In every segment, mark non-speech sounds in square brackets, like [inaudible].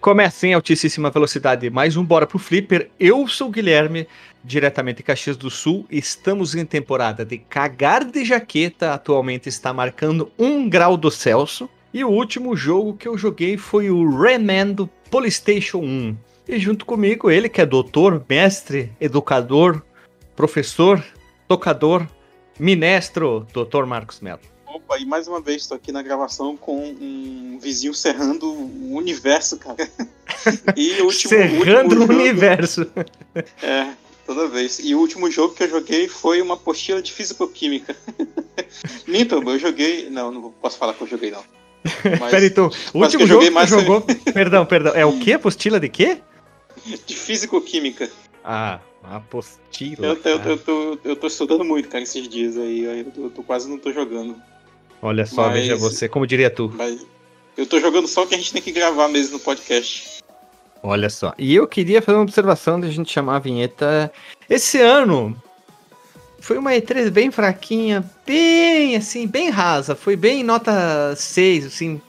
Começa em altíssima velocidade mais um Bora pro Flipper. Eu sou o Guilherme, diretamente de Caxias do Sul. Estamos em temporada de cagar de jaqueta. Atualmente está marcando um grau do Celso. E o último jogo que eu joguei foi o Rayman do PlayStation 1. E junto comigo, ele que é doutor, mestre, educador, professor, tocador, minestro, doutor Marcos Melo. Opa, e mais uma vez estou aqui na gravação com um vizinho serrando o universo, cara. [laughs] E o último, serrando o, último o universo. É, toda vez. E o último jogo que eu joguei foi uma apostila de físico-química. [laughs] Minto, eu joguei. Não, não posso falar que eu joguei, não. [laughs] Mas, Peraí, então, o último que jogo que mais jogou. perdão, perdão. É o que? Apostila de quê? De físico-química. Ah, apostila. Eu, eu, eu, tô, eu tô estudando muito, cara, esses dias aí. Eu, tô, eu tô quase não tô jogando. Olha só, mas, veja você, como diria tu. Eu tô jogando só o que a gente tem que gravar mesmo no podcast. Olha só. E eu queria fazer uma observação de a gente chamar a vinheta. Esse ano foi uma E3 bem fraquinha, bem assim, bem rasa. Foi bem nota 6, assim.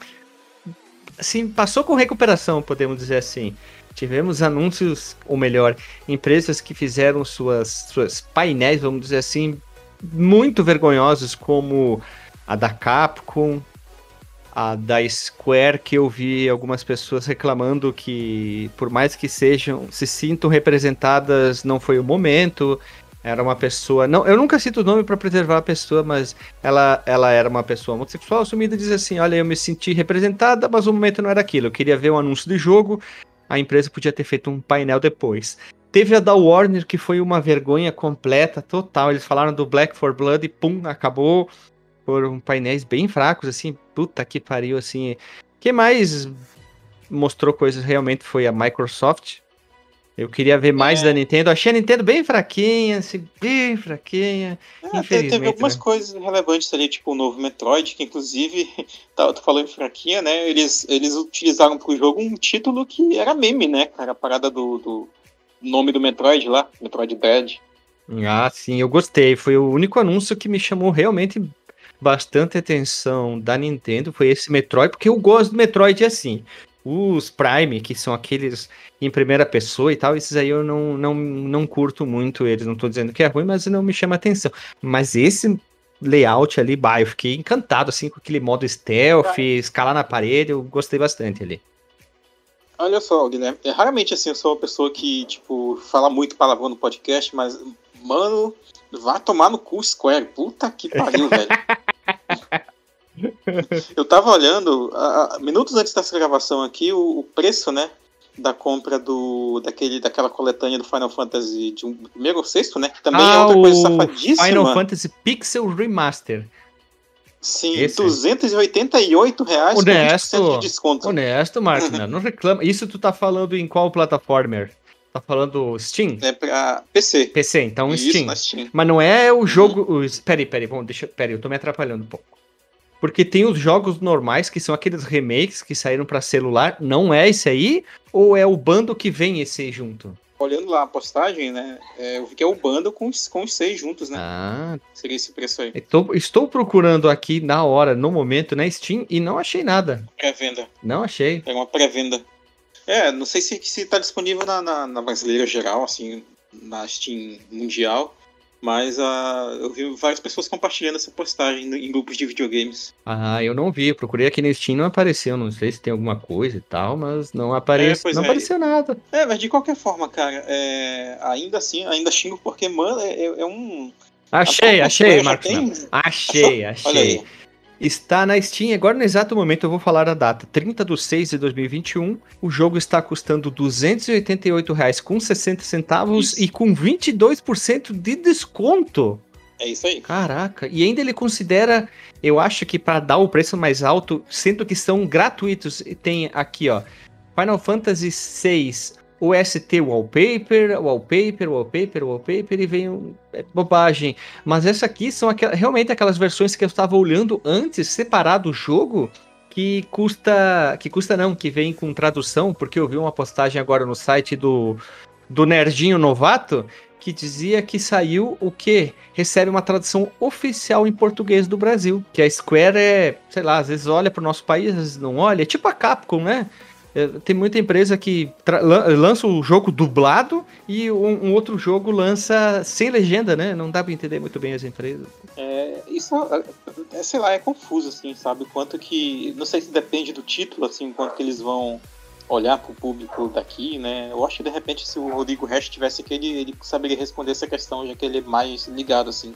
Assim, passou com recuperação, podemos dizer assim. Tivemos anúncios, ou melhor, empresas que fizeram suas, suas painéis, vamos dizer assim, muito vergonhosos, como a da Capcom, a da Square, que eu vi algumas pessoas reclamando que, por mais que sejam, se sintam representadas, não foi o momento. Era uma pessoa. Não, eu nunca cito o nome para preservar a pessoa, mas ela, ela era uma pessoa homossexual assumida e diz assim: Olha, eu me senti representada, mas o momento não era aquilo. Eu queria ver um anúncio de jogo, a empresa podia ter feito um painel depois. Teve a da Warner, que foi uma vergonha completa, total. Eles falaram do Black for Blood e pum, acabou foram painéis bem fracos, assim, puta que pariu, assim. que mais mostrou coisas realmente foi a Microsoft. Eu queria ver mais é. da Nintendo. Achei a Nintendo bem fraquinha, assim, bem fraquinha. É, infelizmente, teve algumas né? coisas relevantes ali, tipo o novo Metroid, que inclusive, [laughs] tá, tu falando fraquinha, né? Eles, eles utilizaram pro jogo um título que era meme, né, cara? A parada do, do nome do Metroid lá, Metroid Dead. Ah, sim, eu gostei. Foi o único anúncio que me chamou realmente bastante atenção da Nintendo foi esse Metroid, porque eu gosto do Metroid assim. Os Prime, que são aqueles em primeira pessoa e tal, esses aí eu não, não, não curto muito eles. Não tô dizendo que é ruim, mas não me chama atenção. Mas esse layout ali, bah, eu fiquei encantado assim com aquele modo stealth, escalar na parede, eu gostei bastante ali. Olha só, Guilherme, é, raramente assim eu sou uma pessoa que, tipo, fala muito palavrão no podcast, mas, mano, Vá tomar no cu Square. Puta que pariu, [laughs] velho. Eu tava olhando, a, a, minutos antes dessa gravação aqui, o, o, preço, né? Da compra do, daquele, daquela coletânea do Final Fantasy de um primeiro ou sexto, né? Que também é ah, é outra coisa safadíssima. Final Fantasy Pixel Remaster. Sim, Esse. 288 reais honesto, com 20% de desconto. Honesto, Marcos, [laughs] não reclama. Isso tu tá falando em qual plataforma? Tá falando Steam? É pra PC. PC, então Isso, Steam. Steam. Mas não é o uhum. jogo. Uhum. Os... Peraí, peraí, bom, deixa. Peraí, eu tô me atrapalhando um pouco. Porque tem os jogos normais, que são aqueles remakes que saíram para celular. Não é esse aí? Ou é o bando que vem esse junto? Olhando lá a postagem, né? É, eu vi que é o bando com os, com os seis juntos, né? Ah. Seria esse preço aí. Estou, estou procurando aqui na hora, no momento, na Steam, e não achei nada. Pré-venda. Não achei. É uma pré-venda. É, não sei se, se tá disponível na, na, na brasileira geral, assim, na Steam mundial. Mas uh, eu vi várias pessoas compartilhando essa postagem em grupos de videogames. Ah, eu não vi. Procurei aqui no Steam não apareceu. Não sei se tem alguma coisa e tal, mas não apareceu. É, não é. apareceu nada. É, mas de qualquer forma, cara, é, ainda assim, ainda xingo porque, mano, é, é um. Achei, achei, Marcos. Tem... Achei, achei. Está na Steam, agora no exato momento eu vou falar a data, 30 de 6 de 2021. O jogo está custando R$ 288,60 e com 22% de desconto. É isso aí. Caraca, e ainda ele considera, eu acho que para dar o preço mais alto, sendo que são gratuitos, tem aqui, ó, Final Fantasy VI o ST wallpaper, wallpaper, wallpaper, wallpaper e vem um, é bobagem. Mas essa aqui são aquel, realmente aquelas versões que eu estava olhando antes, separado o jogo, que custa, que custa não, que vem com tradução, porque eu vi uma postagem agora no site do do Nerdinho Novato, que dizia que saiu o que recebe uma tradução oficial em português do Brasil, que a Square é, sei lá, às vezes olha para o nosso país, às vezes não olha, é tipo a Capcom, né? É, tem muita empresa que lança o jogo dublado e um, um, outro jogo lança sem legenda, né? Não dá pra entender muito bem as empresas. É, isso, é, é, sei lá, é confuso, assim, sabe? Quanto que. Não sei se depende do título, assim, quanto que eles vão olhar pro público daqui, né? Eu acho que de repente se o Rodrigo Resch tivesse aqui, ele, ele saberia responder essa questão, já que ele é mais ligado, assim,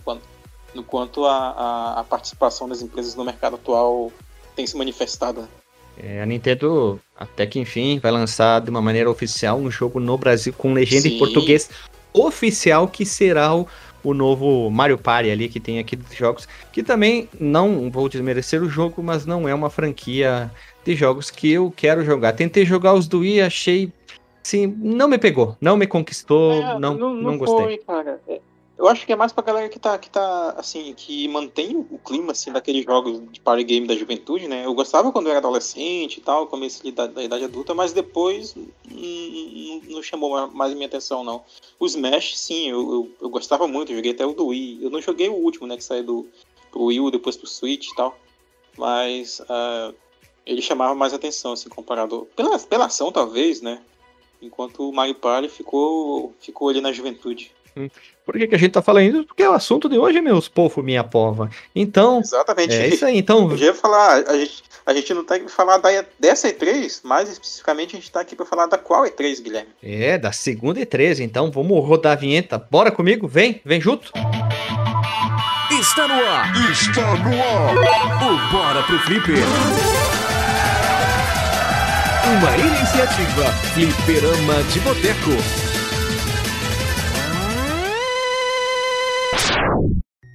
no quanto a, a, a participação das empresas no mercado atual tem se manifestado. É, a Nintendo, até que enfim, vai lançar de uma maneira oficial um jogo no Brasil com legenda Sim. em português oficial, que será o, o novo Mario Party ali que tem aqui dos jogos, que também não vou desmerecer o jogo, mas não é uma franquia de jogos que eu quero jogar. Tentei jogar os do Wii, achei sim, não me pegou, não me conquistou, é, não, não, não, não gostei. Foi, cara. Eu acho que é mais pra galera que tá, que tá, assim, que mantém o clima, assim, daqueles jogos de party game da juventude, né? Eu gostava quando eu era adolescente e tal, começo da, da idade adulta, mas depois não, não chamou mais minha atenção, não. O Smash, sim, eu, eu, eu, gostava muito, eu joguei até o do Wii. Eu não joguei o último, né, que saiu do pro Wii depois pro Switch e tal, mas uh, ele chamava mais atenção, assim, comparado... Pela, pela ação, talvez, né? Enquanto o Mario Party ficou, ficou ali na juventude. Hum. Por que, que a gente tá falando isso? Porque o assunto de hoje é meus povo, minha pova. Então. Exatamente. É isso aí. Então. [laughs] Eu ia falar, a gente, a gente não tá aqui pra falar da, dessa E3, mas especificamente a gente tá aqui pra falar da qual E3, Guilherme? É, da segunda E3. Então vamos rodar a vinheta. Bora comigo? Vem, vem junto. Está no ar! Está no ar! O Bora pro Flipper! Uma iniciativa Flipperama de Boteco.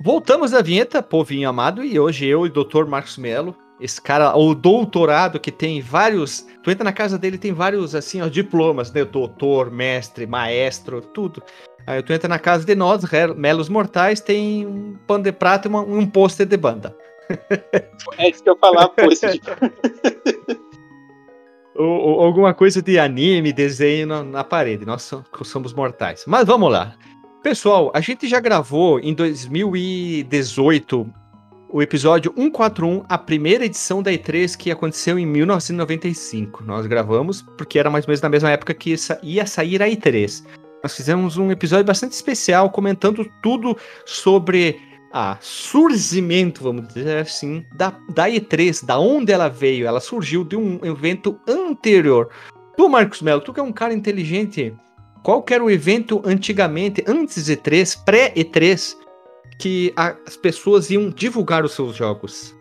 Voltamos da vinheta, povinho amado, e hoje eu e o Dr. Marcos Melo, esse cara, o doutorado que tem vários. Tu entra na casa dele tem vários, assim, ó, diplomas, né? Doutor, mestre, maestro, tudo. Aí tu entra na casa de nós, Melos Mortais, tem um pano de prata e uma, um pôster de banda. É isso que eu falava, pô, esse [laughs] ou, ou, alguma coisa de anime, desenho na, na parede. Nós somos mortais. Mas vamos lá. Pessoal, a gente já gravou em 2018 o episódio 141, a primeira edição da E3 que aconteceu em 1995. Nós gravamos porque era mais ou menos na mesma época que ia sair a E3. Nós fizemos um episódio bastante especial comentando tudo sobre a surgimento, vamos dizer assim, da, da E3, da onde ela veio. Ela surgiu de um evento anterior. Tu, Marcos Melo, tu que é um cara inteligente, qual que era o evento antigamente, antes E3, pré-E3, que as pessoas iam divulgar os seus jogos?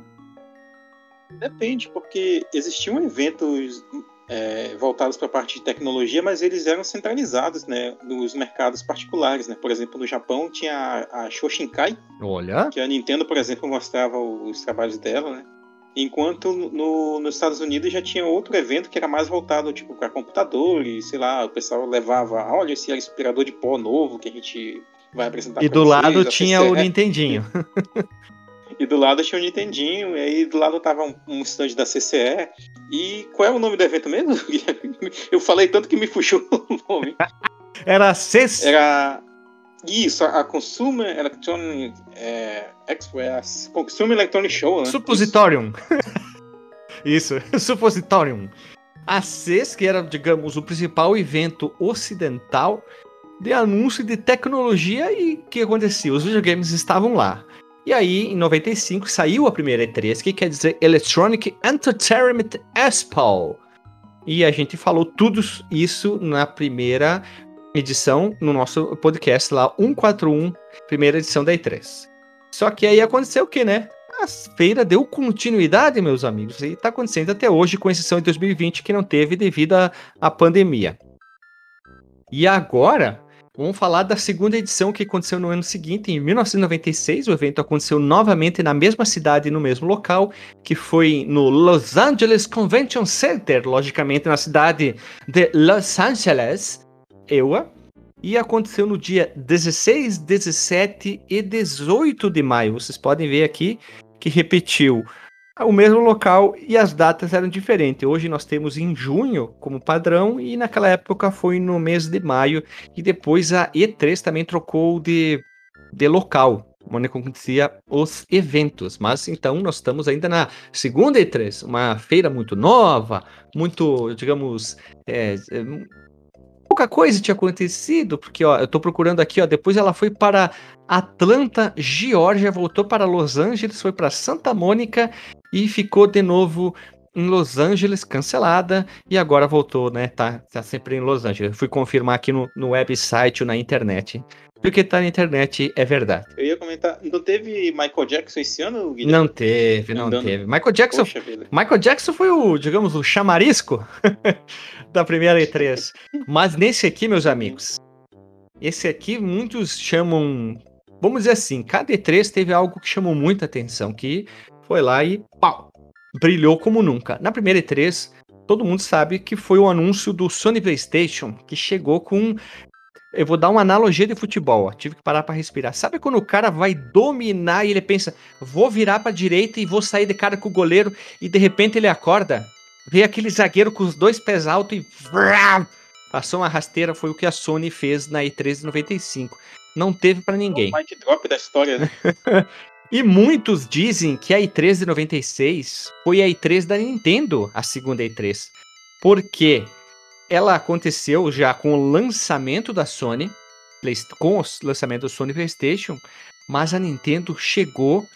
Depende, porque existiam eventos é, voltados para a parte de tecnologia, mas eles eram centralizados né, nos mercados particulares. Né? Por exemplo, no Japão tinha a, a Shoshinkai, Olha. que a Nintendo, por exemplo, mostrava os trabalhos dela. Né? Enquanto no, nos Estados Unidos já tinha outro evento que era mais voltado tipo para computadores, sei lá, o pessoal levava, olha esse aspirador de pó novo que a gente vai apresentar. E do vocês, lado tinha o Nintendinho. [laughs] e do lado tinha o Nintendinho, e aí do lado tava um, um stand da CCE. E qual é o nome do evento mesmo? [laughs] Eu falei tanto que me fugiu o nome. Era CCE. Era isso, a Consumer Electronic é, Express. Consumer Electronic Show, né? Suppositorium. [laughs] Isso, [laughs] Suppositorium. A CES, que era, digamos, o principal evento ocidental de anúncio de tecnologia e que acontecia? Os videogames estavam lá. E aí, em 95, saiu a primeira E3, que quer dizer Electronic Entertainment Expo. E a gente falou tudo isso na primeira edição no nosso podcast lá, 141, primeira edição da E3. Só que aí aconteceu o que, né? A feira deu continuidade, meus amigos, e está acontecendo até hoje, com exceção de 2020, que não teve devido à pandemia. E agora, vamos falar da segunda edição que aconteceu no ano seguinte, em 1996. O evento aconteceu novamente na mesma cidade no mesmo local, que foi no Los Angeles Convention Center, logicamente na cidade de Los Angeles, EUA, e aconteceu no dia 16, 17 e 18 de maio. Vocês podem ver aqui que repetiu o mesmo local e as datas eram diferentes. Hoje nós temos em junho como padrão e naquela época foi no mês de maio e depois a E3 também trocou de, de local, onde acontecia os eventos. Mas então nós estamos ainda na segunda E3, uma feira muito nova, muito, digamos, é, pouca coisa tinha acontecido, porque ó, eu tô procurando aqui, ó, depois ela foi para Atlanta, Geórgia, voltou para Los Angeles, foi para Santa Mônica e ficou de novo em Los Angeles, cancelada, e agora voltou, né? Tá, tá sempre em Los Angeles. Fui confirmar aqui no, no website ou na internet. Porque tá na internet é verdade. Eu ia comentar, não teve Michael Jackson esse ano, Guilherme? Não teve, não Andando. teve. Michael Jackson, Michael Jackson foi o, digamos, o chamarisco [laughs] da primeira E3. Mas nesse aqui, meus amigos, esse aqui muitos chamam, vamos dizer assim, cada E3 teve algo que chamou muita atenção, que foi lá e pau, brilhou como nunca. Na primeira E3, todo mundo sabe que foi o anúncio do Sony PlayStation, que chegou com eu vou dar uma analogia de futebol, ó. tive que parar para respirar. Sabe quando o cara vai dominar e ele pensa, vou virar para direita e vou sair de cara com o goleiro e de repente ele acorda, vê aquele zagueiro com os dois pés altos e passou uma rasteira, foi o que a Sony fez na E3 95. Não teve para ninguém. O mic drop da história, né? [laughs] E muitos dizem que a E3 de 96 foi a E3 da Nintendo, a segunda E3. Porque ela aconteceu já com o lançamento da Sony, com o lançamento do Sony PlayStation, mas a Nintendo chegou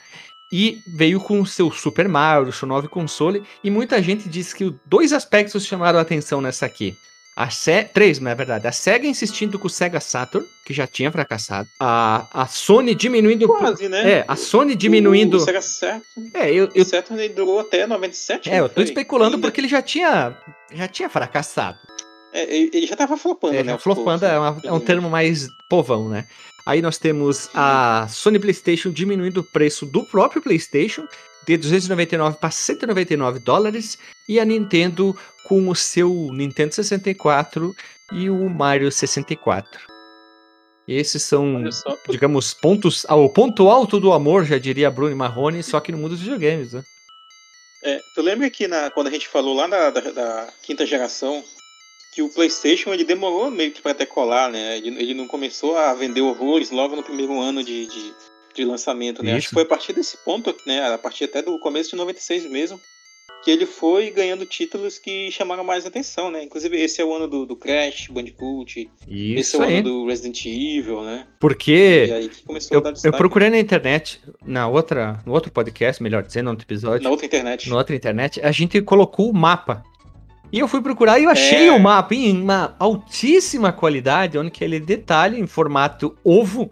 e veio com o seu Super Mario, seu novo console, e muita gente diz que dois aspectos chamaram a atenção nessa aqui. A Se três, na verdade. A SEGA insistindo com o Sega Saturn, que já tinha fracassado. A, a Sony diminuindo. Quase, né? É, a Sony diminuindo. O Sega Saturn. É, eu. eu... O Saturn durou até 97. É, eu tô especulando Ainda. porque ele já tinha. Já tinha fracassado. É, ele já tava flopando, é, né? Flopando é, uma, é um termo mais povão, né? Aí nós temos a Sony PlayStation diminuindo o preço do próprio PlayStation de 299 para 199 dólares e a Nintendo com o seu Nintendo 64 e o Mario 64. Esses são, digamos, pontos. Ah, o ponto alto do amor, já diria Bruno Marrone, só que no mundo dos videogames, né? É, tu lembra que na, quando a gente falou lá da, da, da quinta geração, que o PlayStation ele demorou meio que para decolar, né? Ele, ele, não começou a vender horrores logo no primeiro ano de, de, de lançamento, né? Isso. Acho que foi a partir desse ponto, né? A partir até do começo de 96 mesmo, que ele foi ganhando títulos que chamaram mais atenção, né? Inclusive, esse é o ano do, do Crash, Bandicoot. Isso esse é o aí. ano do Resident Evil, né? Porque e aí que começou eu, a dar eu procurei na internet, na outra, no outro podcast, melhor dizendo, no outro episódio. Na outra internet. Na outra internet, a gente colocou o mapa. E eu fui procurar e eu achei é... o mapa em uma altíssima qualidade, onde que ele detalha em formato ovo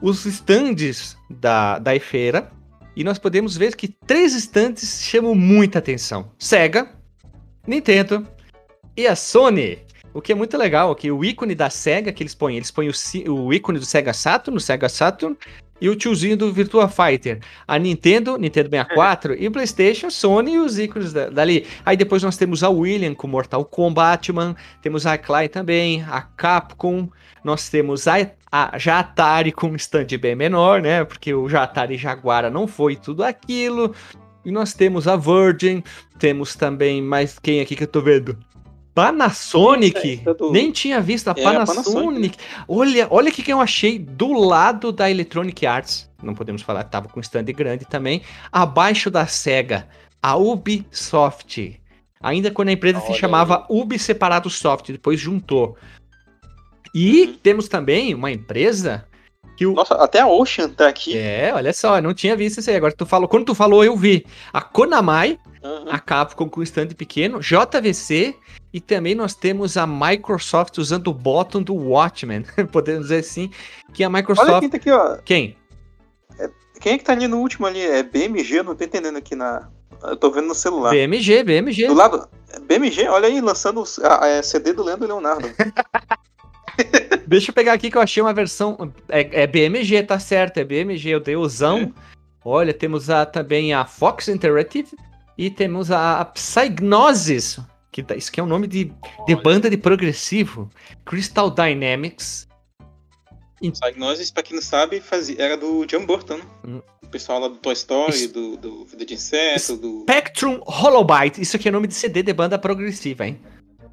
os estandes da, da feira. E nós podemos ver que três estantes chamam muita atenção: Sega, Nintendo e a Sony. O que é muito legal, que o ícone da Sega que eles põem, eles põem o, o ícone do Sega Saturn, no Sega Saturn, e o tiozinho do Virtua Fighter. A Nintendo, Nintendo 64 e o PlayStation, Sony e os ícones da, dali. Aí depois nós temos a William com Mortal Kombat, temos a Clay também, a Capcom, nós temos a, a já Atari com um stand bem menor, né? Porque o Atari Jaguara não foi tudo aquilo. E nós temos a Virgin, temos também mais quem aqui que eu tô vendo? Panasonic. É, Nem tinha visto a Panasonic. Panasonic. Olha, olha o que eu achei do lado da Electronic Arts. Não podemos falar, tava com stand grande também. Abaixo da Sega, a Ubisoft. Ainda quando a empresa olha se chamava aí. Ubi Separado Soft, depois juntou. E uhum. temos também uma empresa que o... Nossa, até a Ocean tá aqui. É, olha só, não tinha visto isso aí. Agora tu falou, quando tu falou, eu vi. A Konami, uhum. a Capcom com stand pequeno, JVC e também nós temos a Microsoft usando o bottom do Watchmen, [laughs] podemos dizer assim, que a Microsoft... Olha quem tá aqui, ó. Quem? É, quem é que tá ali no último ali? É BMG? Eu não tô entendendo aqui na... Eu tô vendo no celular. BMG, BMG. Do lado... BMG, olha aí, lançando a CD do Leandro Leonardo. [laughs] [laughs] Deixa eu pegar aqui que eu achei uma versão. É, é BMG, tá certo, é BMG, eu dei usão. É. Olha, temos a, também a Fox Interactive e temos a Psygnosis, que isso aqui é um nome de, de banda de progressivo. Crystal Dynamics. Psygnosis, pra quem não sabe, fazia, era do John Burton. Hum. pessoal lá do Toy Story, do, do Vida de Inseto, do. Spectrum Holobyte. Isso aqui é nome de CD de banda progressiva, hein?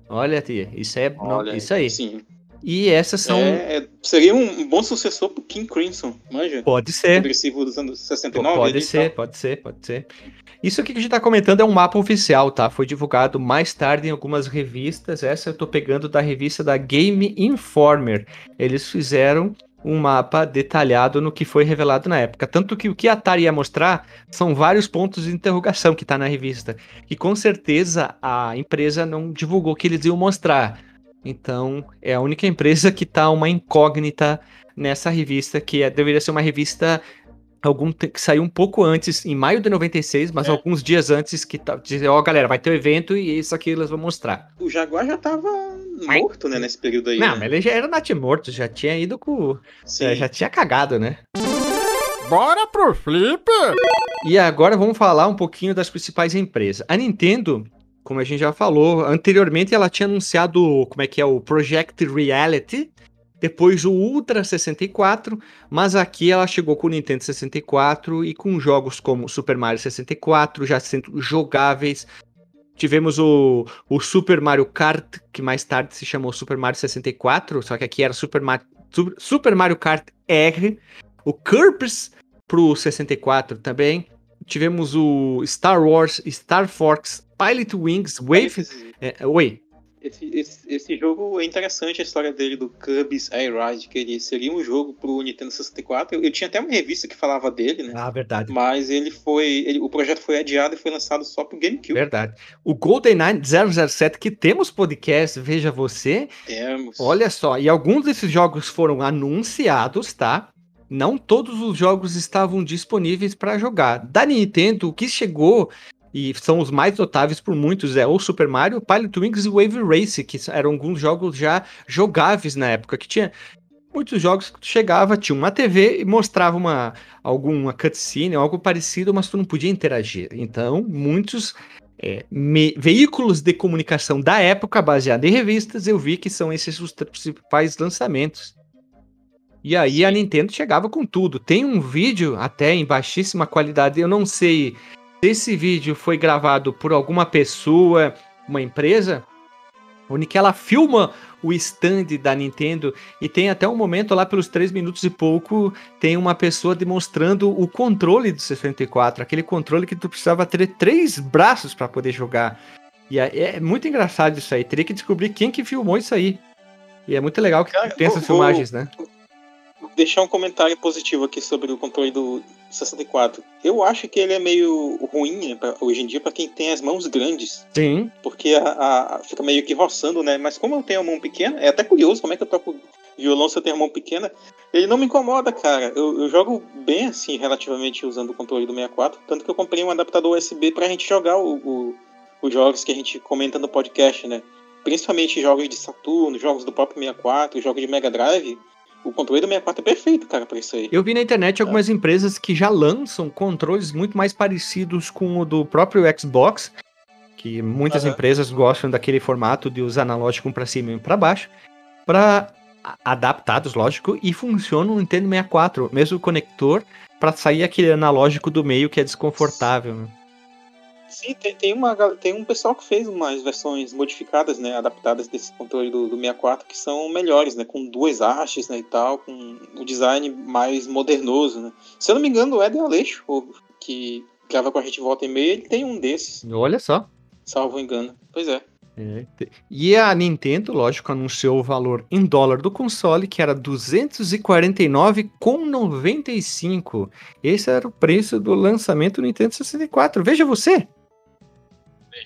Olha, tia, isso é. Olha, isso aí. Sim. E essas são. É, seria um bom sucessor pro King Crimson, manja? Pode ser. Progressivo dos anos 69. Pode ser, pode ser, pode ser. Isso aqui que a gente tá comentando é um mapa oficial, tá? Foi divulgado mais tarde em algumas revistas. Essa eu tô pegando da revista da Game Informer. Eles fizeram um mapa detalhado no que foi revelado na época. Tanto que o que a Atari ia mostrar são vários pontos de interrogação que tá na revista. E com certeza a empresa não divulgou que eles iam mostrar. Então, é a única empresa que tá uma incógnita nessa revista, que é, deveria ser uma revista algum que saiu um pouco antes, em maio de 96, mas É. alguns dias antes que tá, dizer, ó, galera, vai ter o evento e isso aqui eles vão mostrar. O Jaguar já tava morto, né, nesse período aí. Não, né? mas ele já era natimorto, já tinha ido com. Sim. é, já tinha cagado, né? Bora pro flip! E agora vamos falar um pouquinho das principais empresas. A Nintendo, como a gente já falou, anteriormente ela tinha anunciado como é que é o Project Reality, depois o Ultra 64, mas aqui ela chegou com o Nintendo 64 e com jogos como Super Mario 64, já sendo jogáveis. Tivemos o, o Super Mario Kart, que mais tarde se chamou Super Mario 64, só que aqui era Super Mario, Super Mario Kart R. O Kirby's pro 64 também. Tivemos o Star Wars, Star Fox, Pilot Wings, Wave. É, oi. esse, esse- esse jogo é interessante a história dele do Kirby's Air Ride, que ele seria um jogo pro Nintendo 64. Eu, eu tinha até uma revista que falava dele, né? Ah, verdade. Mas ele foi. ele- o projeto foi adiado e foi lançado só pro GameCube. Verdade. O GoldenEye 007, que temos podcast, veja você. Temos. Olha só, e alguns desses jogos foram anunciados, tá? Não todos os jogos estavam disponíveis para jogar. Da Nintendo, o que chegou e são os mais notáveis por muitos é o Super Mario, Pilot Wings e Wave Race, que eram alguns jogos já jogáveis na época, que tinha muitos jogos que tu chegava, tinha uma TV e mostrava uma alguma cutscene, algo parecido, mas tu não podia interagir. Então, muitos é, me- veículos de comunicação da época, baseados em revistas, eu vi que são esses os principais lançamentos. E aí a Nintendo chegava com tudo. Tem um vídeo até em baixíssima qualidade, eu não sei se esse vídeo foi gravado por alguma pessoa, uma empresa, onde que ela filma o stand da Nintendo e tem até um momento lá pelos 3 minutos e pouco, tem uma pessoa demonstrando o controle do 64, aquele controle que tu precisava ter três braços para poder jogar. E é, muito engraçado isso aí, teria que descobrir quem que filmou isso aí. E é muito legal que Cara, tem essas filmagens, né? Deixar um comentário positivo aqui sobre o controle do 64. Eu acho que ele é meio ruim né, pra- hoje em dia para quem tem as mãos grandes. Sim, Porque a, a- fica meio que roçando, né? Mas como eu tenho a mão pequena, é até curioso como é que eu toco violão se eu tenho a mão pequena. Ele não me incomoda, cara. Eu, eu jogo bem assim, relativamente usando o controle do 64. Tanto que eu comprei um adaptador USB pra gente jogar o- o- os jogos que a gente comenta no podcast, né? Principalmente jogos de Saturno, jogos do próprio 64, jogos de Mega Drive. O controle do 64 é perfeito, cara, pra isso aí. Eu vi na internet algumas empresas que já lançam controles muito mais parecidos com o do próprio Xbox, que muitas Aham. empresas gostam daquele formato de usar analógico um para cima e um para baixo, para adaptados, lógico, e funciona no Nintendo 64, mesmo conector, para sair aquele analógico do meio que é desconfortável. Sim, tem, tem, uma, tem um pessoal que fez umas versões modificadas, né, adaptadas desse controle do, do 64, que são melhores, né, com duas hastes, né, e tal, com o design mais modernoso, né. Se eu não me engano, o Éder Aleixo, que grava com a gente volta e meia, ele tem um desses, Olha só. salvo engano. Pois é. É, E a Nintendo, lógico, anunciou o valor em dólar do console, que era 249,95. Esse era o preço do lançamento do Nintendo 64. Veja você!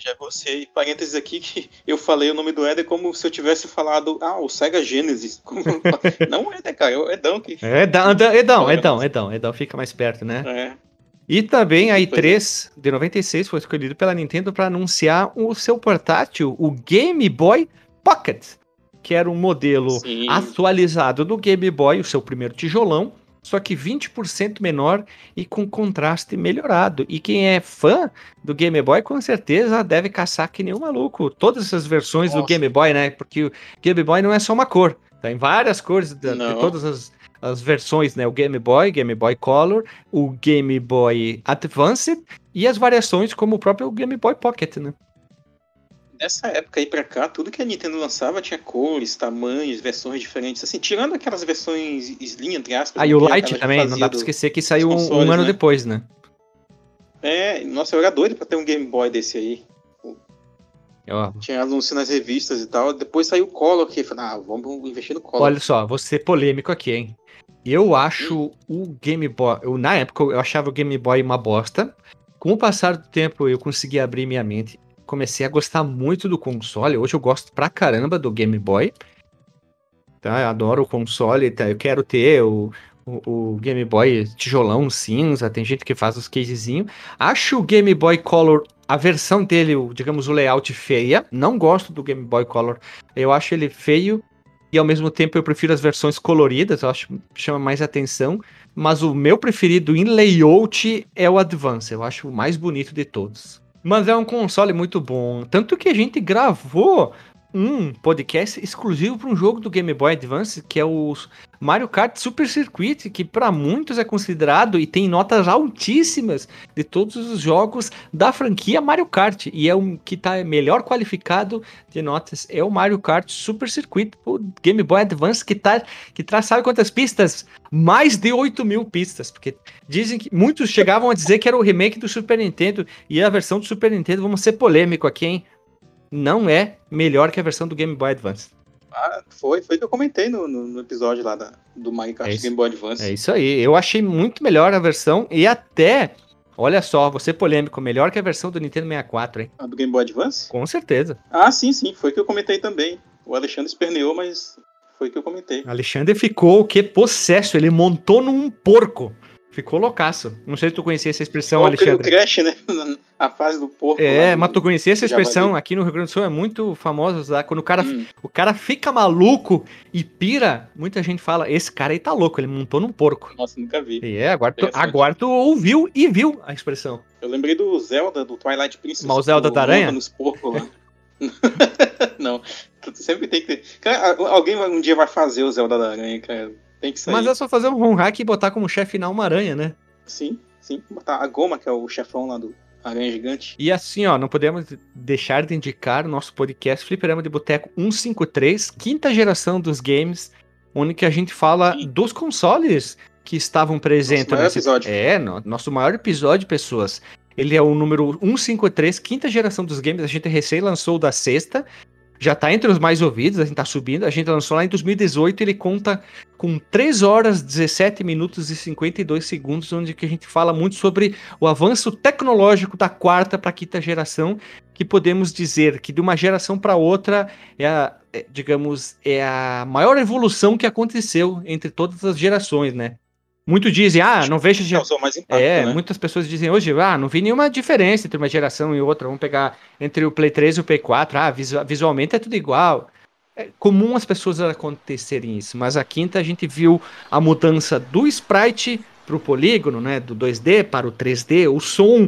Veja você, e parênteses aqui que [laughs] eu falei o nome do Éder como se eu tivesse falado, ah, o Sega Genesis. [laughs] Não o Éder, cara, é Edão que... É, Edão, Edão, Edão, Edão, Edão, fica mais perto, né? É. E também a Pois i3 de 96 foi escolhido pela Nintendo para anunciar o seu portátil, o Game Boy Pocket, que era um modelo Sim. atualizado do Game Boy, o seu primeiro tijolão, só que 20% menor e com contraste melhorado. E quem é fã do Game Boy, com certeza deve caçar que nem um maluco. Todas essas versões do Nossa. Game Boy, né? Porque o Game Boy não é só uma cor, tem várias cores de Não. todas as, as versões, né? O Game Boy, Game Boy Color, o Game Boy Advance e as variações como o próprio Game Boy Pocket, né? Nessa época aí pra cá, tudo que a Nintendo lançava tinha cores, tamanhos, versões diferentes. Assim, tirando aquelas versões Slim, entre aspas. Ah, e o Lite também, não dá pra esquecer que saiu um, consoles, um ano né? depois, né? É, nossa, eu era doido pra ter um Game Boy desse aí. Eu... Tinha anúncio nas revistas e tal. Depois saiu o Color aqui. Falei, ah, vamos investir no Color. Olha só, vou ser polêmico aqui, hein? Eu acho o Game Boy. Eu, na época eu achava o Game Boy uma bosta. Com o passar do tempo eu consegui abrir minha mente. Comecei a gostar muito do console. Hoje eu gosto pra caramba do Game Boy. Tá? Eu adoro o console. Tá? Eu quero ter o, o, o, Game Boy tijolão cinza, tem gente que faz os casezinhos. Acho o Game Boy Color, a versão dele, o, digamos, o layout feia. Não gosto do Game Boy Color. Eu acho ele feio e ao mesmo tempo eu prefiro as versões coloridas, eu acho que chama mais atenção. Mas o meu preferido em layout é o Advance, eu acho o mais bonito de todos. Mas é um console muito bom. Tanto que a gente gravou um podcast exclusivo para um jogo do Game Boy Advance, que é o Mario Kart Super Circuit, que para muitos é considerado e tem notas altíssimas de todos os jogos da franquia Mario Kart. E é o que está melhor qualificado de notas é o Mario Kart Super Circuit, o Game Boy Advance, que, tá, que traz, sabe quantas pistas? Mais de 8 mil pistas, porque dizem que muitos chegavam a dizer que era o remake do Super Nintendo e a versão do Super Nintendo, vamos ser polêmico aqui, hein? Não é melhor que a versão do Game Boy Advance. Ah, foi, foi que eu comentei no, no, no episódio lá da, do Kart é Game Boy Advance. É isso aí, eu achei muito melhor a versão e até, olha só, você polêmico, melhor que a versão do Nintendo 64, hein? A do Game Boy Advance? Com certeza. Ah, sim, sim, foi que eu comentei também. O Alexandre esperneou, mas foi que eu comentei. Alexandre ficou o que? Possesso, ele montou num porco. Ficou loucaço. Não sei se tu conhecia essa expressão, Qual Alexandre. Crash, né? [laughs] A fase do porco. É, mas tu conhecia essa expressão aqui no Rio Grande do Sul, é muito famosa usar. Quando o cara, hum. o cara fica maluco e pira, muita gente fala, esse cara aí tá louco, ele montou num porco. Nossa, nunca vi. E é, agora tu, agora tu ouviu e viu a expressão. Eu lembrei do Zelda, do Twilight Princess. Mas o Zelda da aranha? Nos porcos lá. [laughs] não, sempre tem que ter... Cara, alguém um dia vai fazer o Zelda da aranha, cara. Tem que sair. Mas é só fazer um home hack e botar como chefe final uma aranha, né? Sim, sim. Botar a Goma, que é o chefão lá do Aranha Gigante. E assim, ó, não podemos deixar de indicar o nosso podcast Fliperama de Boteco 153, quinta geração dos games, onde a gente fala sim. dos consoles que estavam presentes nosso nesse episódio. É, no, nosso maior episódio, pessoas. Ele é o número 153, quinta geração dos games. A gente recém lançou o da sexta já tá entre os mais ouvidos, a gente tá subindo. A gente lançou lá em 2018, ele conta com 3 horas, 17 minutos e 52 segundos, onde que a gente fala muito sobre o avanço tecnológico da quarta para quinta geração, que podemos dizer que de uma geração para outra é a, é, digamos, é a maior evolução que aconteceu entre todas as gerações, né? Muitos dizem, ah, não vejo. Causou mais impacto, é, né? muitas pessoas dizem hoje, ah, não vi nenhuma diferença entre uma geração e outra. Vamos pegar entre o Play 3 e o Play 4, ah, visualmente é tudo igual. É comum as pessoas acontecerem isso, mas a quinta a gente viu a mudança do sprite para o polígono, né, do 2D para o 3D, o som.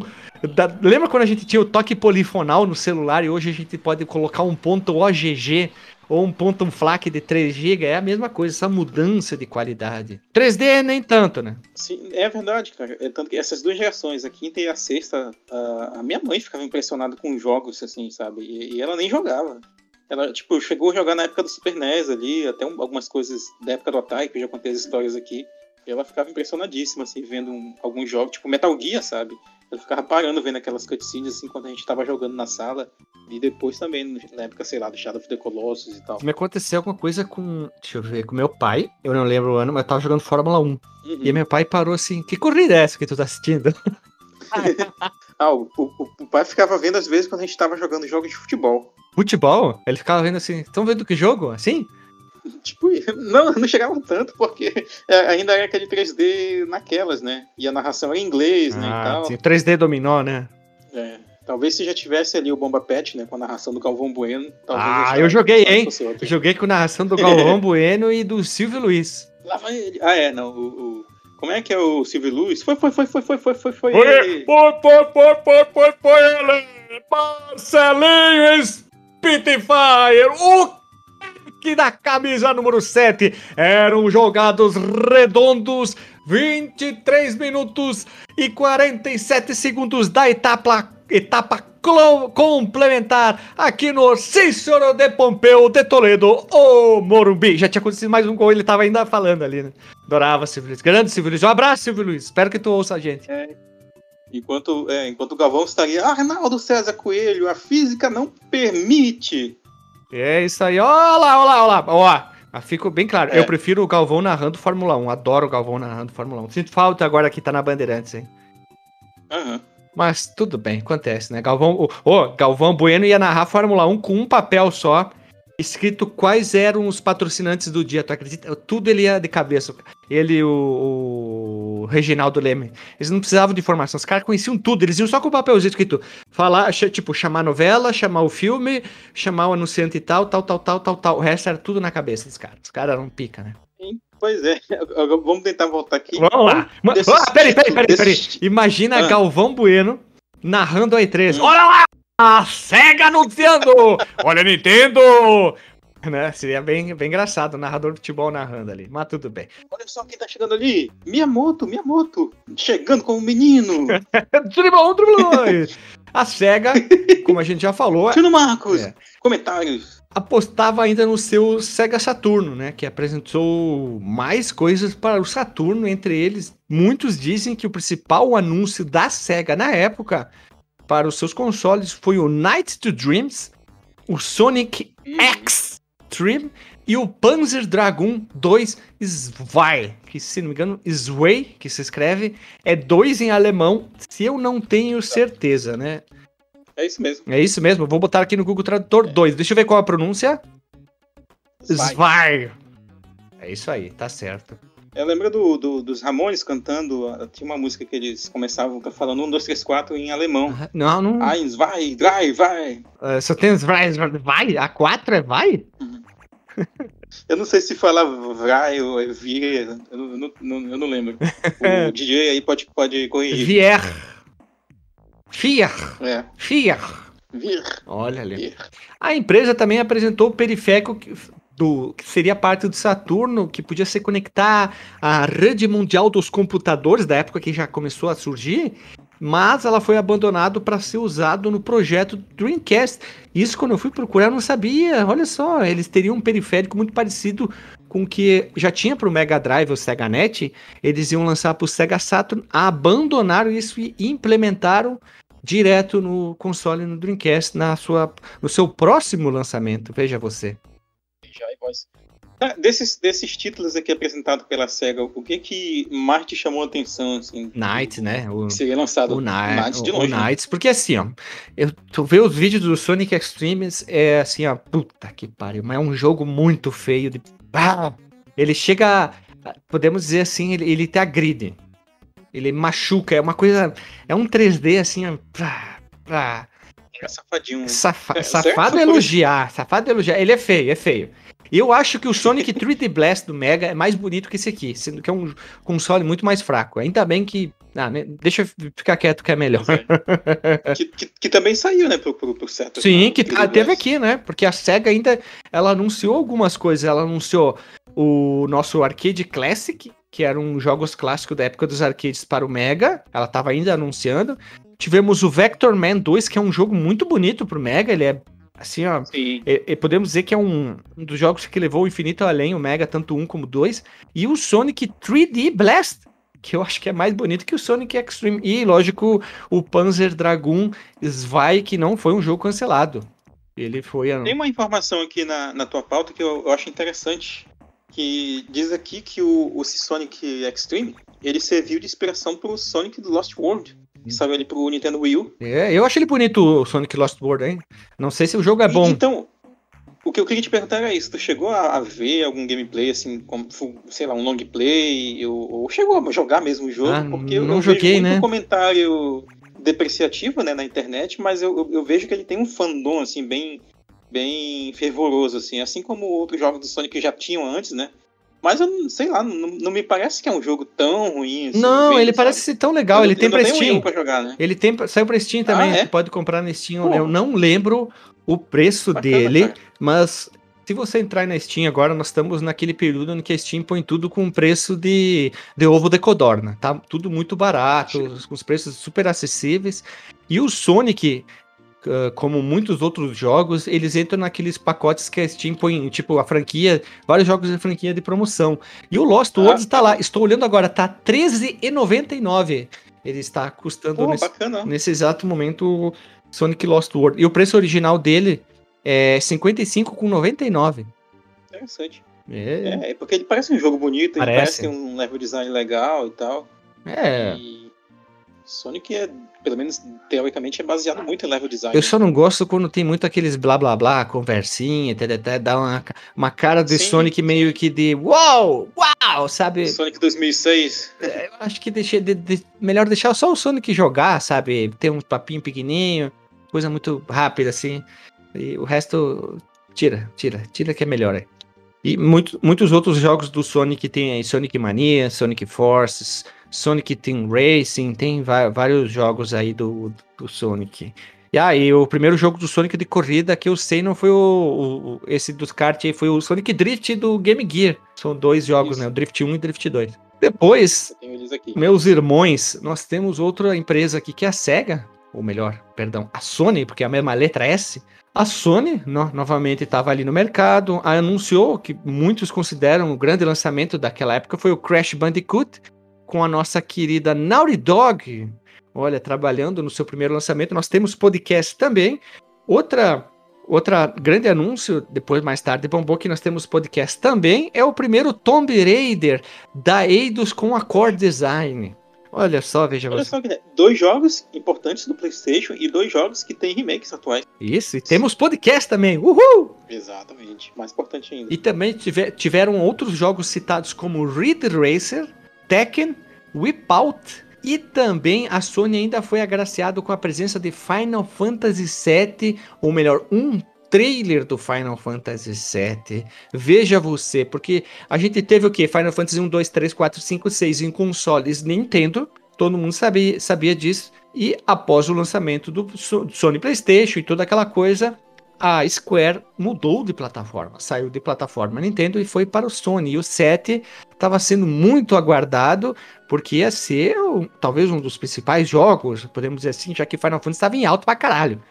Da... Lembra quando a gente tinha o toque polifonal no celular e hoje a gente pode colocar um ponto OGG ou um ponto um FLAC de 3 GB, é a mesma coisa, essa mudança de qualidade. 3D nem tanto, né? Sim, é verdade, cara. É tanto que essas duas gerações, a quinta e a sexta, a, a minha mãe ficava impressionada com jogos, assim, sabe? E, e, ela nem jogava. Ela, tipo, chegou a jogar na época do Super NES ali, até um, algumas coisas da época do Atari, que eu já contei as histórias aqui. E ela ficava impressionadíssima, assim, vendo um, alguns jogos, tipo Metal Gear, sabe? Eu ficava parando vendo aquelas cutscenes assim quando a gente tava jogando na sala. E depois também, na época, sei lá, do Shadow of the Colossus e tal. Me aconteceu alguma coisa com. Deixa eu ver, com meu pai. Eu não lembro o ano, mas eu tava jogando Fórmula 1. Uhum. E meu pai parou assim: Que corrida é essa que tu tá assistindo? [laughs] ah, o, o, o, pai ficava vendo às vezes quando a gente tava jogando jogos de futebol. Futebol? Ele ficava vendo assim: Estão vendo que jogo? Assim? Tipo, [laughs] não, não chegava tanto, porque é, ainda era aquele 3D naquelas, né? E a narração era em inglês, ah, né? E ah, tal. Sim, 3D dominó, né? É. Talvez se já tivesse ali o Bomba Pet, né? Com a narração do Galvão Bueno. ah, eu joguei, hein? Eu joguei com a narração do Galvão [laughs] Bueno e do Silvio Luiz. Lá vai ele. Ah, é, não. O, o, Como é que é o Silvio Luiz? Foi, foi, foi, foi, foi, foi, foi, foi. Foi, ele. foi, foi, foi, foi, foi, foi ele! Marcelinho Spitfire! O toque da camisa número 7. Eram jogados redondos 23 minutos e 47 segundos da etapa, etapa complementar aqui no Cícero de Pompeu de Toledo, o Morumbi. Já tinha acontecido mais um gol, ele tava ainda falando ali, né? Adorava Silvio Luiz. Grande Silvio Luiz. Um abraço, Silvio Luiz. Espero que tu ouça a gente. É. Enquanto, é, enquanto o Galvão estaria, Arnaldo César Coelho, a física não permite. É isso aí. Olha lá, olha lá, olha lá. Ó, Fico bem claro, é. eu prefiro o Galvão narrando Fórmula 1. Adoro o Galvão narrando Fórmula 1. Sinto falta agora que tá na Bandeirantes, hein? Uhum. Mas tudo bem, acontece, né? Galvão, o, oh, Galvão Bueno ia narrar Fórmula 1 com um papel só, escrito quais eram os patrocinantes do dia, tu acredita? Tudo ele ia de cabeça. Ele, o, o Reginaldo Leme. Eles não precisavam de informação, os caras conheciam tudo, eles iam só com o papelzinho escrito. Falar, tipo, chamar a novela, chamar o filme, chamar o anunciante e tal, tal, tal, tal, tal, tal. O resto era tudo na cabeça dos caras. Os caras eram pica, né? Pois é, [laughs] vamos tentar voltar aqui. Vamos lá. Desses, ah, peraí, peraí, peraí, peraí. Imagina ah. Galvão Bueno narrando a E3. Hum. Olha lá! A SEGA anunciando! [laughs] Olha, Nintendo! [laughs] Né? Seria bem, bem engraçado narrador de futebol narrando ali, mas tudo bem. Olha só quem tá chegando ali! Miyamoto, Miyamoto! Chegando com o menino! [laughs] Dribble, dribble! A SEGA, [laughs] como a gente já falou. Tino Marcos! É. Comentários apostava ainda no seu Sega Saturno, né, que apresentou mais coisas para o Saturno, entre eles, muitos dizem que o principal anúncio da Sega na época para os seus consoles foi o Night to Dreams, o Sonic X Treme e o Panzer Dragoon 2 Zwei, que se não me engano, Zwei, que se escreve, é dois em alemão, se eu não tenho certeza, né? É isso mesmo. É isso mesmo. Vou botar aqui no Google Tradutor 2. É. Deixa eu ver qual a pronúncia. Zwei. É isso aí, tá certo. Eu lembro do, do, dos Ramones cantando. Tinha uma música que eles começavam falando 1, 2, 3, 4 em alemão. Não, não. Eins, vai, drei, vai. Uh, só tem vai, vai? A 4 é vai? Uhum. Eu não sei se fala vai ou é vir. Eu não, não, eu não lembro. [laughs] O DJ aí pode, pode corrigir. Vier. Fier. É. Fier. Vir. Olha ali. Vir. A empresa também apresentou o periférico do, que seria parte do Saturno, que podia se conectar à rede mundial dos computadores, da época que já começou a surgir, mas ela foi abandonada para ser usado no projeto Dreamcast. Isso quando eu fui procurar eu não sabia. Olha só, eles teriam um periférico muito parecido com o que já tinha para o Mega Drive ou Sega NET. Eles iam lançar para o Sega Saturn, abandonaram isso e implementaram direto no console no Dreamcast na sua, no seu próximo lançamento. Veja você. Ah, desses, desses títulos aqui apresentados pela SEGA, o que que mais te chamou a atenção? Assim, Knights, né? O, seria lançado o, Knights de longe. O Knights, porque assim, ó, eu, tu vê os vídeos do Sonic Extremes, é assim, ó, puta que pariu, mas é um jogo muito feio. De, ah, ele chega, podemos dizer assim, ele, ele te agride. Ele machuca, é uma coisa. É um 3D assim, pra. pra é safadinho. Safa, é, safado elogiar, safado elogiar. Ele é feio, é feio. Eu acho que o Sonic 3D Blast do Mega é mais bonito que esse aqui, sendo que é um console muito mais fraco. Ainda bem que. Ah, né, deixa eu ficar quieto que é melhor. Que, que, que, também saiu, né, pro, pro, pro Saturn. Sim, que ah, teve aqui, né? Porque a SEGA ainda. Ela anunciou algumas coisas. Ela anunciou o nosso Arcade Classic, que eram jogos clássicos da época dos arcades para o Mega. Ela estava ainda anunciando. Tivemos o Vector Man 2, que é um jogo muito bonito pro Mega. Ele é assim, ó. E, e podemos dizer que é um, um, dos jogos que levou o infinito além, o Mega, tanto um como dois. E o Sonic 3D Blast, que eu acho que é mais bonito que o Sonic Extreme. E, lógico, o Panzer Dragoon Zwei, que não foi um jogo cancelado. Ele foi. A... Tem uma informação aqui na, na tua pauta que eu, eu acho interessante que diz aqui que o, o Sonic Extreme ele serviu de inspiração pro Sonic do Lost World. Que saiu ali pro Nintendo Wii U. É, eu achei ele bonito o Sonic Lost World, hein? Não sei se o jogo é bom. E, então, o que eu queria te perguntar era isso. Tu chegou a, a ver algum gameplay, assim, como, sei lá, um long play? Ou, ou chegou a jogar mesmo o jogo? Ah, porque não eu joguei, vejo muito né? comentário depreciativo né, na internet, mas eu, eu, eu, vejo que ele tem um fandom, assim, bem, bem fervoroso, assim, assim como outros jogos do Sonic já tinham antes, né? Mas eu sei lá, não, não, me parece que é um jogo tão ruim assim. Não, bem, ele sabe? parece ser tão legal. Eu, ele tem pra Steam. Pra jogar, né? Ele tem, saiu pra Steam também. Ah, é? Pode comprar na Steam. Pô. Eu não lembro o preço Bacana, dele, cara. mas Se você entrar na Steam agora, nós estamos naquele período em que a Steam põe tudo com preço de, de ovo de codorna. Tá tudo muito barato, com os preços super acessíveis. E o Sonic, como muitos outros jogos, eles entram naqueles pacotes que a Steam põe, tipo, a franquia, vários jogos de franquia de promoção. E o Lost World está lá. Estou olhando agora, tá R$13,99. Ele está custando nesse, nesse exato momento Sonic Lost World. E o preço original dele é 55,99. Interessante. É, É, é porque ele parece um jogo bonito, ele Parece. parece ter um level design legal e tal. é. E Sonic é, pelo menos teoricamente, é baseado muito em level design. Eu só não gosto quando tem muito aqueles blá blá blá, conversinha, até dá uma, uma cara de Sim, Sonic meio que de uau, uau, sabe? Sonic 2006. É, Eu acho que deixei de- de- melhor deixar só o Sonic jogar, sabe? Ter um papinho pequenininho, coisa muito rápida assim. E o resto, tira, tira, tira que é melhor aí. E muito, muitos outros jogos do Sonic tem aí Sonic Mania, Sonic Forces, Sonic Team Racing, tem vários jogos aí do, do Sonic. E aí, o primeiro jogo do Sonic de corrida que eu sei não foi o, o- esse dos kart aí, foi o Sonic Drift do Game Gear. São dois jogos, Isso. né? O Drift 1 e Drift 2. Depois, meus irmãos, nós temos outra empresa aqui que é a SEGA, ou melhor, perdão, a Sony, porque é a mesma letra S. A Sony, no- novamente, estava ali no mercado, anunciou que muitos consideram o grande lançamento daquela época foi o Crash Bandicoot, com a nossa querida Naughty Dog. Olha, trabalhando no seu primeiro lançamento. Nós temos podcast também. Outra outra grande anúncio, depois mais tarde bombou que nós temos podcast também, é o primeiro Tomb Raider da Eidos com a Core Design. Olha só, veja Olha você. só, Guilherme, dois jogos importantes do PlayStation e dois jogos que têm remakes atuais. Isso, e temos podcast também. Uhul! Exatamente. Mais importante ainda. E também tive- tiveram outros jogos citados como Ridge Racer, Tekken, Wipeout e também a Sony ainda foi agraciado com a presença de Final Fantasy VII, ou melhor, um trailer do Final Fantasy VII. Veja você, porque a gente teve o quê? Final Fantasy 1, 2, 3, 4, 5, 6 em consoles Nintendo, todo mundo sabia, sabia disso. E após o lançamento do So- Sony PlayStation e toda aquela coisa, a Square mudou de plataforma, saiu de plataforma Nintendo e foi para o Sony. E o 7 estava sendo muito aguardado, porque ia ser talvez um dos principais jogos, podemos dizer assim, já que Final Fantasy estava em alto pra caralho.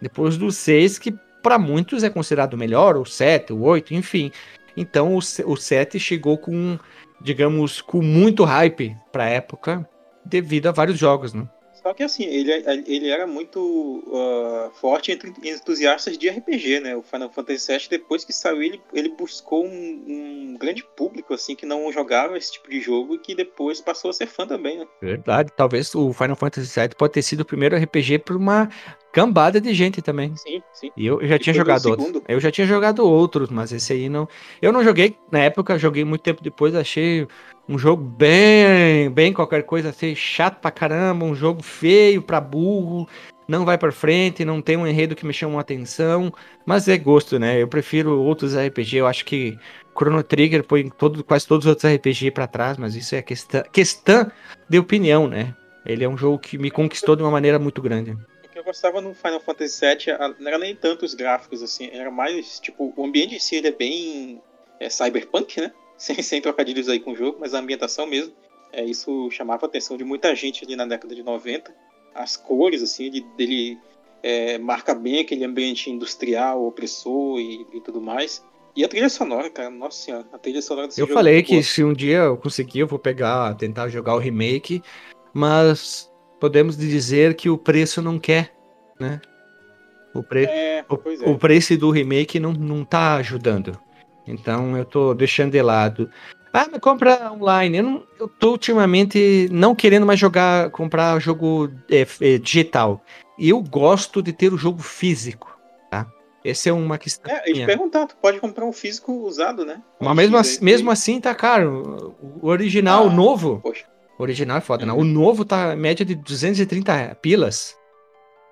Depois do 6, que para muitos é considerado o melhor, o 7, o 8, enfim. Então o, o 7 chegou com, digamos, com muito hype pra época, devido a vários jogos, né? Só que assim, ele, ele era muito ah, forte entre entusiastas de RPG, né? O Final Fantasy VII, depois que saiu, ele, ele buscou um, um grande público, assim, que não jogava esse tipo de jogo e que depois passou a ser fã também, né? Verdade, talvez o Final Fantasy VII pode ter sido o primeiro RPG para uma cambada de gente também. Sim, sim. E eu já E tinha jogado outros. Eu já tinha jogado outros, mas esse aí não. Eu não joguei na época, joguei muito tempo depois, achei um jogo bem, bem qualquer coisa, assim, chato pra caramba, um jogo feio pra burro, não vai pra frente, não tem um enredo que me chama a atenção, mas é gosto, né? Eu prefiro outros RPG, eu acho que Chrono Trigger põe todo, quase todos os outros RPG pra trás, mas isso é questão, questão de opinião, né? Ele é um jogo que me conquistou de uma maneira muito grande. Eu gostava no Final Fantasy VII a- não era nem tanto os gráficos, assim, era mais, tipo, o ambiente em si ele é bem é, cyberpunk, né? [laughs] Sem, sem trocadilhos aí com o jogo, mas a ambientação mesmo. É, isso chamava a atenção de muita gente ali na década de 90. As cores, assim, ele, dele é, marca bem aquele ambiente industrial, opressor e, e tudo mais. E a trilha sonora, cara, nossa senhora, a trilha sonora desse Eu jogo é falei que boa. se um dia eu conseguir, eu vou pegar, tentar jogar o remake, mas podemos dizer que o preço não quer, né? O, pre... É, o, pois é. o preço do remake não, não tá ajudando. Então eu tô deixando de lado. Ah, mas compra online. Eu, não, eu tô ultimamente não querendo mais jogar, comprar jogo é, é, digital. Eu gosto de ter o jogo físico, tá? Essa é uma questão. É, eu ia perguntar, tu pode comprar um físico usado, né? Mas mesmo, assim, mesmo assim tá caro. O original, o Ah, novo. Poxa, O original é foda? Uhum. O novo tá em média de 230 pilas.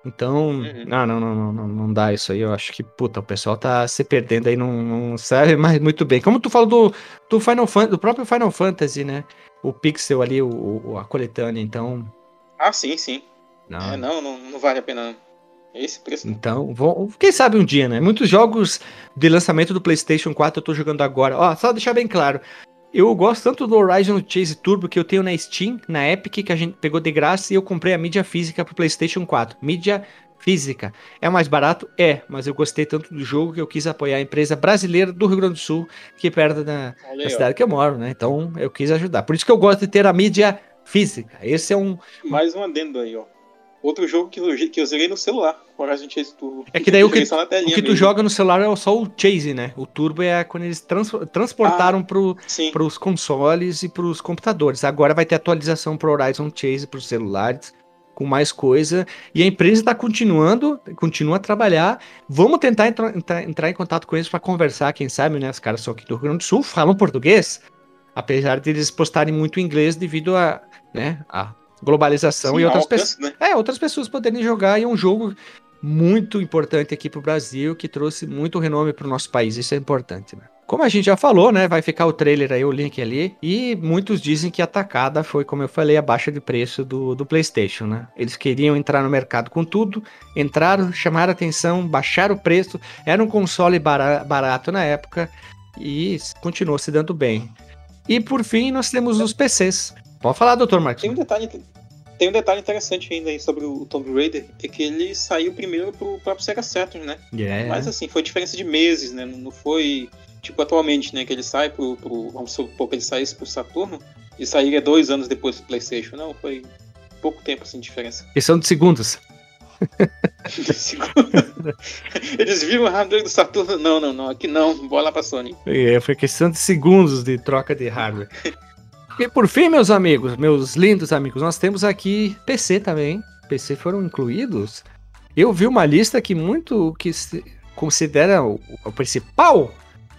Então, Uhum. não, não, não, não, não, não dá isso aí. Eu acho que, puta, o pessoal tá se perdendo aí, não, não sabe mais muito bem. Como tu falou do, do Final Fantasy, do próprio Final Fantasy, né? O Pixel ali, o, a coletânea, então. Ah, sim, sim. Não. É, não, não, não vale a pena. É esse preço. Então, vou, quem sabe um dia, né? Muitos jogos de lançamento do PlayStation 4 eu tô jogando agora. Ó, só deixar bem claro. Eu gosto tanto do Horizon Chase Turbo que eu tenho na Steam, na Epic, que a gente pegou de graça e eu comprei a mídia física pro PlayStation 4. Mídia física. É mais barato? É, mas eu gostei tanto do jogo que eu quis apoiar a empresa brasileira do Rio Grande do Sul, que é perto da, da cidade que eu moro, né? Então eu quis ajudar. Por isso que eu gosto de ter a mídia física. Esse é um. Mais um adendo aí, ó. Outro jogo que eu, que eu zerei no celular, Horizon Chase Turbo. É que daí o que, o que tu joga no celular é só o Chase, né? O Turbo é quando eles trans, transportaram ah, para os consoles e para os computadores. Agora vai ter atualização para Horizon Chase para os celulares com mais coisa. E a empresa está continuando, continua a trabalhar. Vamos tentar entrar, entrar, entrar em contato com eles para conversar, quem sabe, né? Os caras são aqui do Rio Grande do Sul, falam português. Apesar de eles postarem muito inglês devido a, né, a globalização Sim, e outras pessoas. Né? É, outras pessoas poderem jogar. E é um jogo muito importante aqui para o Brasil, que trouxe muito renome para o nosso país. Isso é importante, né? Como a gente já falou, né? Vai ficar o trailer aí, o link ali. E muitos dizem que a tacada foi, como eu falei, a baixa de preço do, do PlayStation, né? Eles queriam entrar no mercado com tudo, entraram, chamaram atenção, baixaram o preço. Era um console barato na época e continuou se dando bem. E por fim, nós temos os PCs. Pode falar, doutor Marcos. Tem um detalhe, tem um detalhe interessante ainda aí sobre o Tomb Raider, é que ele saiu primeiro pro próprio Sega Saturn, né? Yeah. Mas assim, foi diferença de meses, né? Não foi tipo atualmente, né? Que ele sai pro. pro vamos supor que ele saísse pro Saturno e sairia dois anos depois do Playstation. Não, foi pouco tempo assim de diferença. Questão [laughs] de segundos. Eles viram o hardware do Saturno. Não, não, não. Aqui não. Bola pra Sony. É, foi questão de segundos de troca de hardware. [laughs] E por fim, meus amigos, meus lindos amigos, nós temos aqui PC também. PC foram incluídos. Eu vi uma lista que muito que se considera o, o principal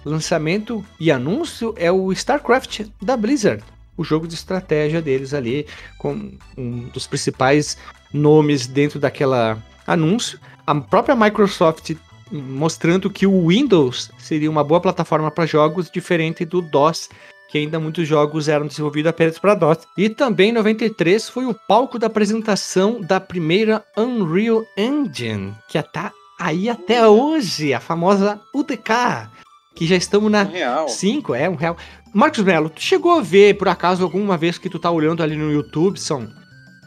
lançamento e anúncio é o StarCraft da Blizzard, o jogo de estratégia deles ali, com um dos principais nomes dentro daquela anúncio. A própria Microsoft mostrando que o Windows seria uma boa plataforma para jogos, diferente do DOS que ainda muitos jogos eram desenvolvidos apenas para DOS. E também em 93 foi o palco da apresentação da primeira Unreal Engine, que está aí até hoje, a famosa UDK, que já estamos na 5, é um real. Marcos Melo, tu chegou a ver por acaso alguma vez que tu tá olhando ali no YouTube, são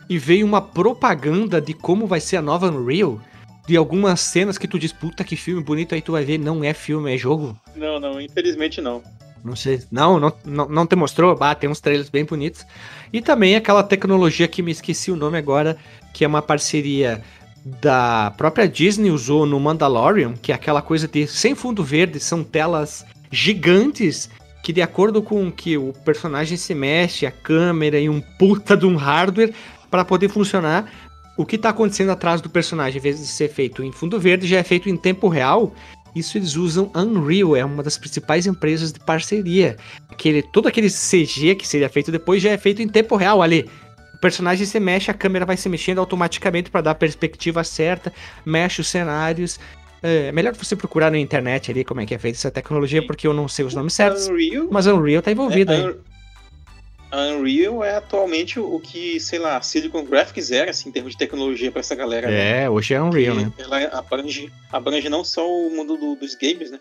e veio uma propaganda de como vai ser a nova Unreal? De algumas cenas que tu diz, puta que filme bonito, aí tu vai ver, não é filme, é jogo? Não, não, infelizmente não. Não sei. Não, não, não, não te mostrou? Ah, tem uns trailers bem bonitos. E também aquela tecnologia que me esqueci o nome agora, que é uma parceria da própria Disney usou no Mandalorian, que é aquela coisa de sem fundo verde, são telas gigantes que de acordo com que o personagem se mexe, a câmera e um puta de um hardware para poder funcionar, o que está acontecendo atrás do personagem, em vez de ser feito em fundo verde, já é feito em tempo real isso eles usam Unreal, é uma das principais empresas de parceria. Aquele, todo aquele CG que seria feito depois já é feito em tempo real ali. O personagem se mexe, a câmera vai se mexendo automaticamente para dar a perspectiva certa, mexe os cenários. É melhor você procurar na internet ali como é que é feita essa tecnologia, porque eu não sei os nomes certos. Unreal? Mas Unreal tá envolvido é, aí. A Unreal é atualmente o que, sei lá, Silicon Graphics era, assim, em termos de tecnologia para essa galera. Né? É, né? hoje é Unreal, né? Ela abrange, abrange não só o mundo do, dos games, né?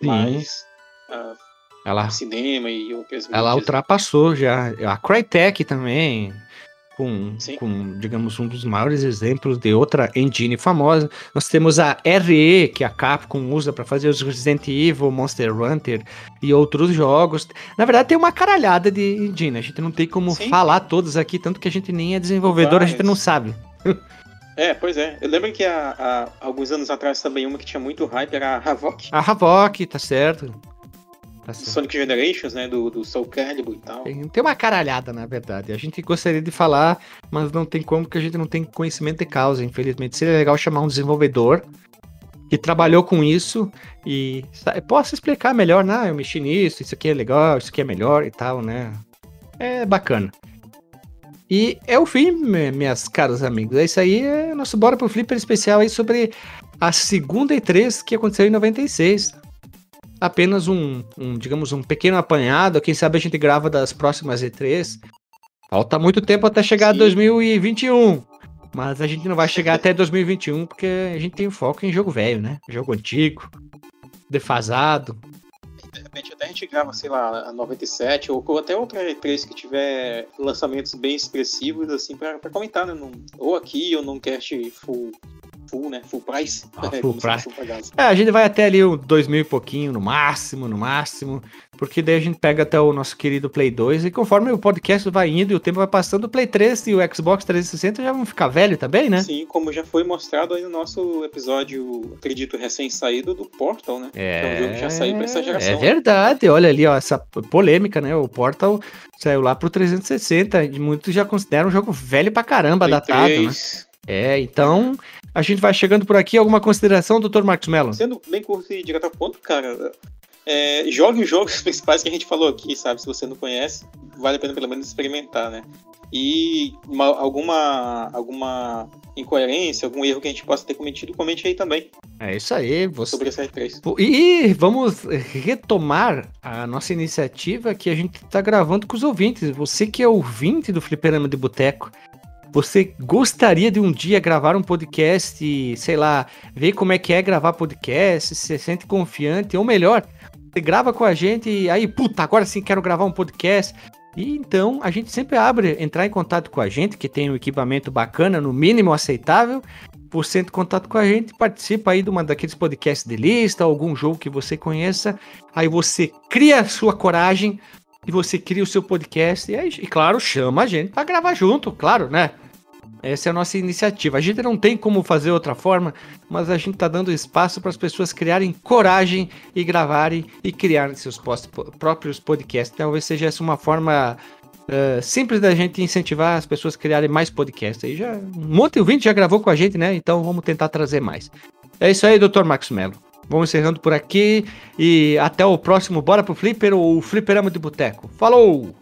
Sim. Mas a, ela, cinema e outras Ela ultrapassou já. A Crytek também com, com, digamos, um dos maiores exemplos de outra engine famosa. Nós temos a RE, que a Capcom usa para fazer os Resident Evil, Monster Hunter e outros jogos. Na verdade, tem uma caralhada de engine. A gente não tem como Sim. falar todos aqui, tanto que a gente nem é desenvolvedor, a gente não sabe. É, pois é. Eu lembro que há, há, alguns anos atrás também uma que tinha muito hype era a Havok. A Havok, tá certo. Tá Sonic Generations, né? Do, do Soul Calibur e tal. Tem, tem uma caralhada, na verdade. A gente gostaria de falar, mas não tem como, porque a gente não tem conhecimento de causa, infelizmente. Seria legal chamar um desenvolvedor que trabalhou com isso e possa explicar melhor, né? Eu mexi nisso, isso aqui é legal, isso aqui é melhor e tal, né? É bacana. E é o fim, minhas caras amigos. É isso aí, é nosso Bora pro Flipper especial aí sobre a segunda E3 que aconteceu em 96 apenas um, um, digamos, um pequeno apanhado. Quem sabe a gente grava das próximas E3. Falta muito tempo até chegar Sim. 2021. Mas a gente não vai chegar até 2021 porque a gente tem foco em jogo velho, né? Jogo antigo, defasado. De repente até a gente grava, sei lá, a 97 ou, ou até outra E3 que tiver lançamentos bem expressivos, assim, pra, pra comentar, né? Num, ou aqui ou num cast full full, né? Full price. Ah, [laughs] full price. É, a gente vai até ali o 2 mil e pouquinho, no máximo, no máximo. Porque daí a gente pega até o nosso querido Play 2 e conforme o podcast vai indo e o tempo vai passando, o Play 3 e o Xbox 360 já vão ficar velho também, né? Sim, como já foi mostrado aí no nosso episódio, acredito, recém-saído do Portal, né? É, é um jogo que já saiu pra essa geração. É verdade, olha ali, ó, essa polêmica, né? O Portal saiu lá pro 360 e muitos já consideram um jogo velho pra caramba, Play datado, 3. né? É, então a gente vai chegando por aqui. Alguma consideração, Dr. Marcos Mello? Sendo bem curto e direto ao ponto, cara, é, jogue os jogos [laughs] principais que a gente falou aqui, sabe? Se você não conhece, vale a pena pelo menos experimentar, né? E uma, alguma, alguma incoerência, algum erro que a gente possa ter cometido, comente aí também. É isso aí. Você... Sobre essa R3. E vamos retomar a nossa iniciativa que a gente está gravando com os ouvintes. Você que é ouvinte do Fliperama de Boteco, você gostaria de um dia gravar um podcast sei lá, ver como é que é gravar podcast, se sente confiante, ou melhor, você grava com a gente e aí, puta, agora sim quero gravar um podcast. E então a gente sempre abre, entrar em contato com a gente, que tem um equipamento bacana, no mínimo aceitável. Você entra em contato com a gente, participa aí de uma daqueles podcasts de lista, algum jogo que você conheça. Aí você cria a sua coragem e você cria o seu podcast. E, aí, e claro, chama a gente para gravar junto, claro, né? Essa é a nossa iniciativa. A gente não tem como fazer outra forma, mas a gente está dando espaço para as pessoas criarem coragem e gravarem e criarem seus post próprios podcasts. Talvez seja essa uma forma uh, simples da gente incentivar as pessoas a criarem mais podcasts. Aí já, um monte de ouvinte já gravou com a gente, né? Então vamos tentar trazer mais. É isso aí, Dr. Max Mello. Vamos encerrando por aqui e até o próximo Bora pro Flipper ou Flipperama de Boteco. Falou!